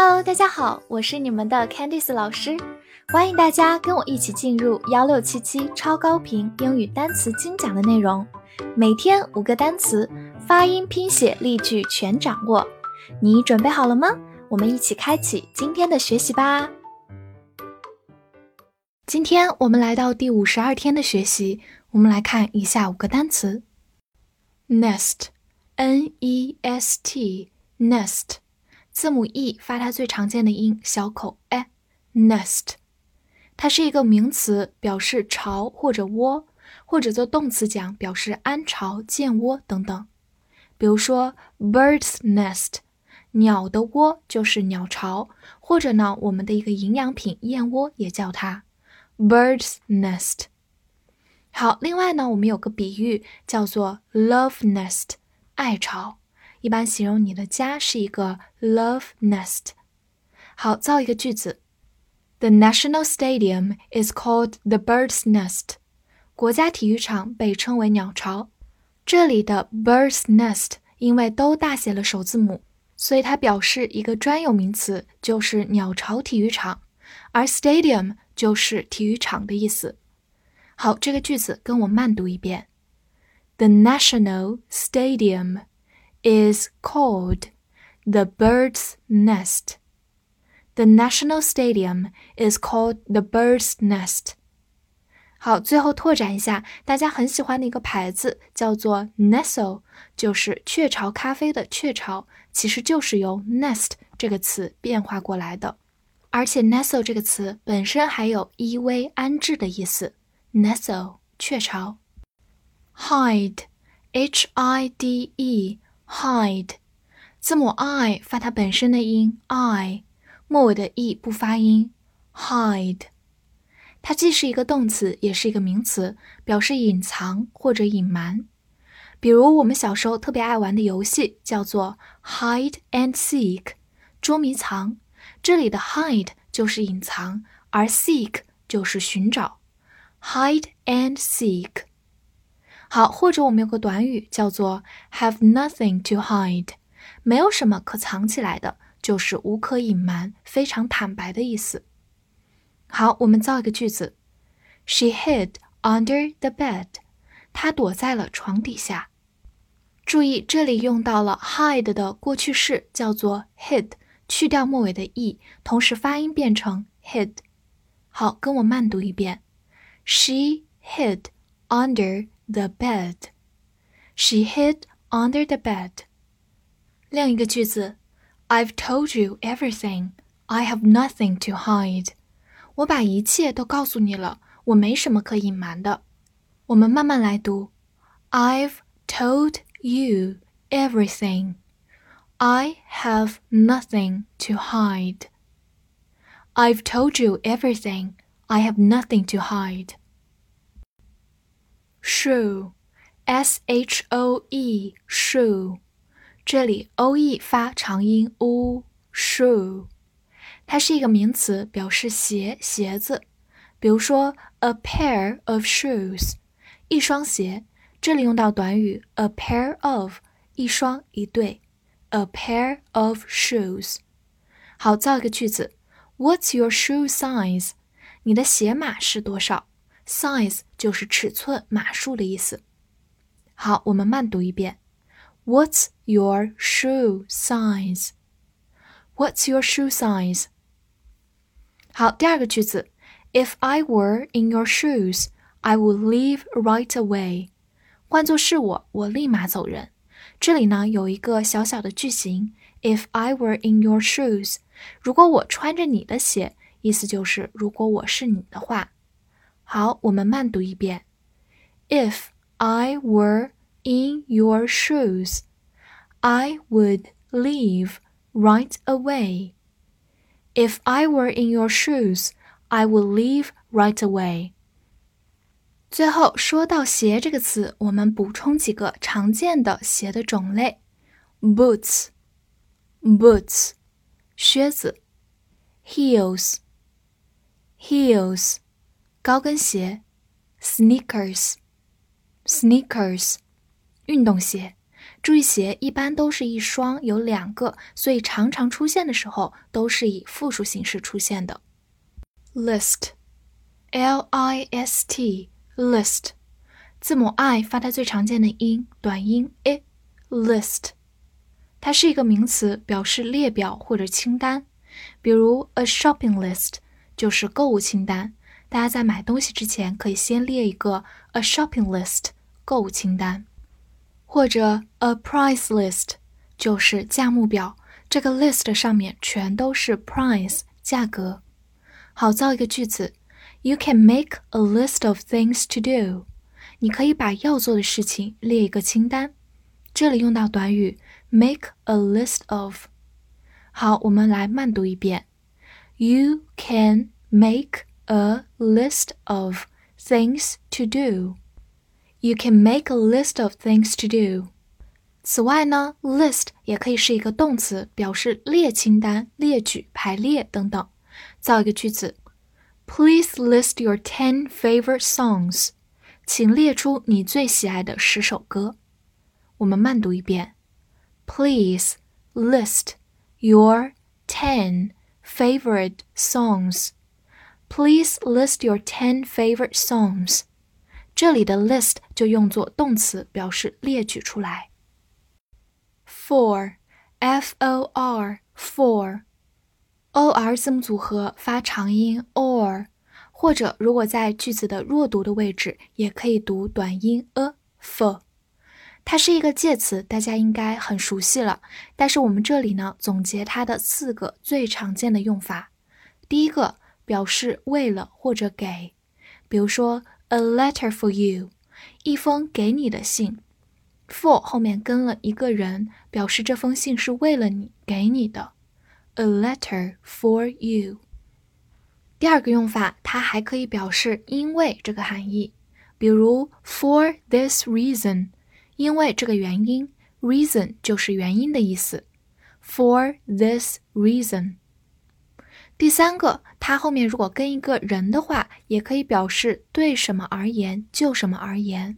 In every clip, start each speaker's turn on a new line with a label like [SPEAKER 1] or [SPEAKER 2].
[SPEAKER 1] Hello，大家好，我是你们的 Candice 老师，欢迎大家跟我一起进入幺六七七超高频英语单词精讲的内容，每天五个单词，发音、拼写、例句全掌握，你准备好了吗？我们一起开启今天的学习吧。今天我们来到第五十二天的学习，我们来看以下五个单词：nest，n e s t，nest。字母 e 发它最常见的音，小口 e，nest，它是一个名词，表示巢或者窝，或者做动词讲，表示安巢、建窝等等。比如说，bird's nest，鸟的窝就是鸟巢，或者呢，我们的一个营养品燕窝也叫它 bird's nest。好，另外呢，我们有个比喻叫做 love nest，爱巢。一般形容你的家是一个 love nest。好，造一个句子：The national stadium is called the bird's nest。国家体育场被称为鸟巢。这里的 bird's nest 因为都大写了首字母，所以它表示一个专有名词，就是鸟巢体育场，而 stadium 就是体育场的意思。好，这个句子跟我慢读一遍：The national stadium。is called the bird's nest. The national stadium is called the bird's nest. 好，最后拓展一下，大家很喜欢的一个牌子叫做 Nestle，就是雀巢咖啡的雀巢，其实就是由 nest 这个词变化过来的。而且 Nestle 这个词本身还有依偎、安置的意思。Nestle 雀巢。Hide，H I D E。 hide，字母 i 发它本身的音 i，末尾的 e 不发音。hide，它既是一个动词，也是一个名词，表示隐藏或者隐瞒。比如我们小时候特别爱玩的游戏叫做 hide and seek，捉迷藏。这里的 hide 就是隐藏，而 seek 就是寻找。hide and seek。好，或者我们有个短语叫做 have nothing to hide，没有什么可藏起来的，就是无可隐瞒，非常坦白的意思。好，我们造一个句子：She hid under the bed。她躲在了床底下。注意，这里用到了 hide 的过去式，叫做 hid，去掉末尾的 e，同时发音变成 hid。好，跟我慢读一遍：She hid under。the bed. She hid under the bed. 另一个句子，I've told you everything. I have nothing to hide. 我把一切都告诉你了，我没什么可隐瞒的。我们慢慢来读，I've told you everything. I have nothing to hide. I've told you everything. I have nothing to hide. shoe，s h o e shoe，这里 o e 发长音 u，shoe，它是一个名词，表示鞋、鞋子。比如说 a pair of shoes，一双鞋。这里用到短语 a pair of，一双一对，a pair of shoes。好，造一个句子，What's your shoe size？你的鞋码是多少 ？Size 就是尺寸、码数的意思。好，我们慢读一遍。What's your shoe size? What's your shoe size? 好，第二个句子，If I were in your shoes, I would leave right away。换作是我，我立马走人。这里呢有一个小小的句型，If I were in your shoes，如果我穿着你的鞋，意思就是如果我是你的话。 好，我们慢读一遍。If I were in your shoes, I would leave right away. If I were in your shoes, I would leave right away. 最后说到鞋这个词，我们补充几个常见的鞋的种类：boots，boots，靴子；heels，heels。 高跟鞋，sneakers，sneakers，运动鞋。注意鞋一般都是一双，有两个，所以常常出现的时候都是以复数形式出现的。list，l i s t，list，字母 i 发它最常见的音，短音 i，list，它是一个名词，表示列表或者清单。比如 a shopping list 就是购物清单，大家在买东西之前可以先列一个 a shopping list 购物清单。或者 a price list 就是价目表，这个 list 上面全都是 price 价格。好，造一个句子：You can make a list of things to do。你可以把要做的事情列一个清单。这里用到短语 make a list of。好，我们来慢读一遍：You can make a list of things to do。You can make a list of things to do。此外呢，list 也可以是一个动词，表示列清单、列举、排列等等。造一个句子：Please list your ten favorite songs。请列出你最喜爱的十首歌。我们慢读一遍：Please list your ten favorite songs. Please list your ten favorite songs. 这里的 list 就用作动词，表示列举出来。for，f o r，for，o r 字母组合发长音 or，或者如果在句子的弱读的位置，也可以读短音 a for。它是一个介词，大家应该很熟悉了。但是我们这里呢，总结它的四个最常见的用法。第一个，表示为了或者给，比如说。A letter for you，一封给你的信。For 后面跟了一个人，表示这封信是为了你给你的。A letter for you。第二个用法，它还可以表示因为这个含义，比如 For this reason，因为这个原因，reason 就是原因的意思。For this reason。第三个，它后面如果跟一个人的话，也可以表示对什么而言就什么而言。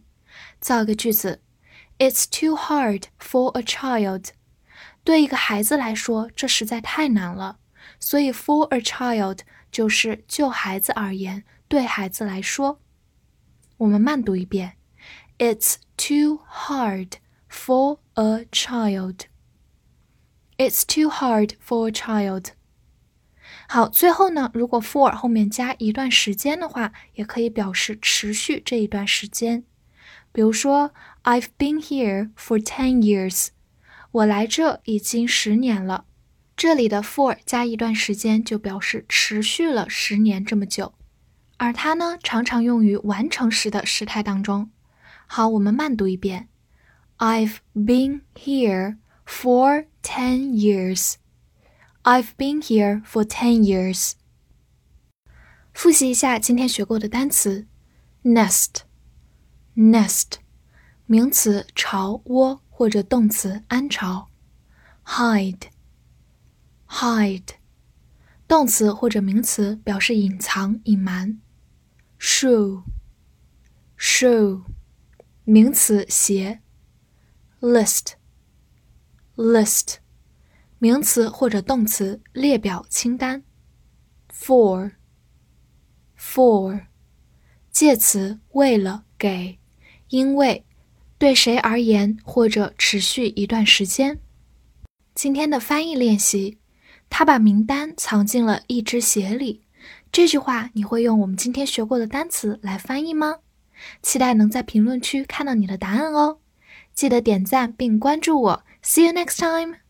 [SPEAKER 1] 造一个句子：It's too hard for a child。对一个孩子来说，这实在太难了。所以，for a child 就是就孩子而言，对孩子来说。我们慢读一遍：It's too hard for a child。It's too hard for a child。好，最后呢，如果 for 后面加一段时间的话，也可以表示持续这一段时间。比如说，I've been here for ten years，我来这已经十年了。这里的 for 加一段时间就表示持续了十年这么久，而它呢，常常用于完成时的时态当中。好，我们慢读一遍，I've been here for ten years。I've been here for ten years。复习一下今天学过的单词：nest，nest，名词巢窝或者动词安巢；hide，hide，动词或者名词表示隐藏、隐瞒；shoe，shoe，名词鞋；list，list。 名词或者动词列表清单，for，for，介词为了给，因为，对谁而言或者持续一段时间。今天的翻译练习，他把名单藏进了一只鞋里。这句话你会用我们今天学过的单词来翻译吗？期待能在评论区看到你的答案哦！记得点赞并关注我。See you next time.